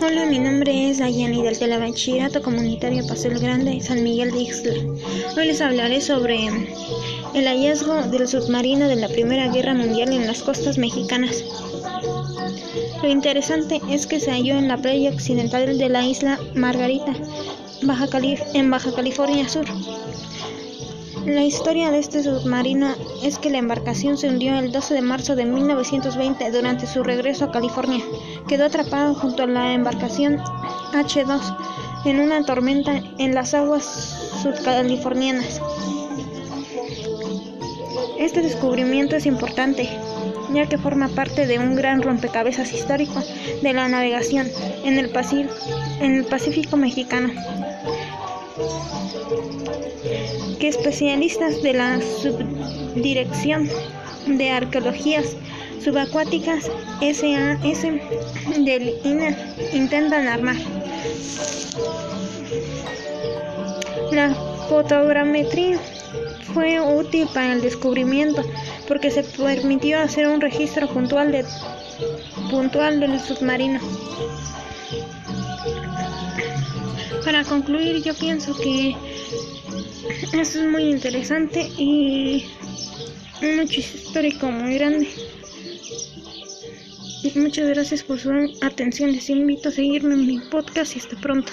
Hola, mi nombre es Dayani del Telebachillerato Comunitario Paso Grande, San Miguel de Ixtla. Hoy les hablaré sobre el hallazgo del submarino de la Primera Guerra Mundial en las costas mexicanas. Lo interesante es que se halló en la playa occidental de la isla Margarita, Baja en Baja California Sur. La historia de este submarino es que la embarcación se hundió el 12 de marzo de 1920 durante su regreso a California. Quedó atrapado junto a la embarcación H-2 en una tormenta en las aguas sudcalifornianas. Este descubrimiento es importante, ya que forma parte de un gran rompecabezas histórico de la navegación en el, en el Pacífico mexicano que especialistas de la Subdirección de Arqueologías Subacuáticas SAS del INA intentan armar. La fotogrametría fue útil para el descubrimiento porque se permitió hacer un registro puntual, de, puntual del submarino. Para concluir, yo pienso que esto es muy interesante y un hecho histórico muy grande. Y muchas gracias por su atención. Les invito a seguirme en mi podcast y hasta pronto.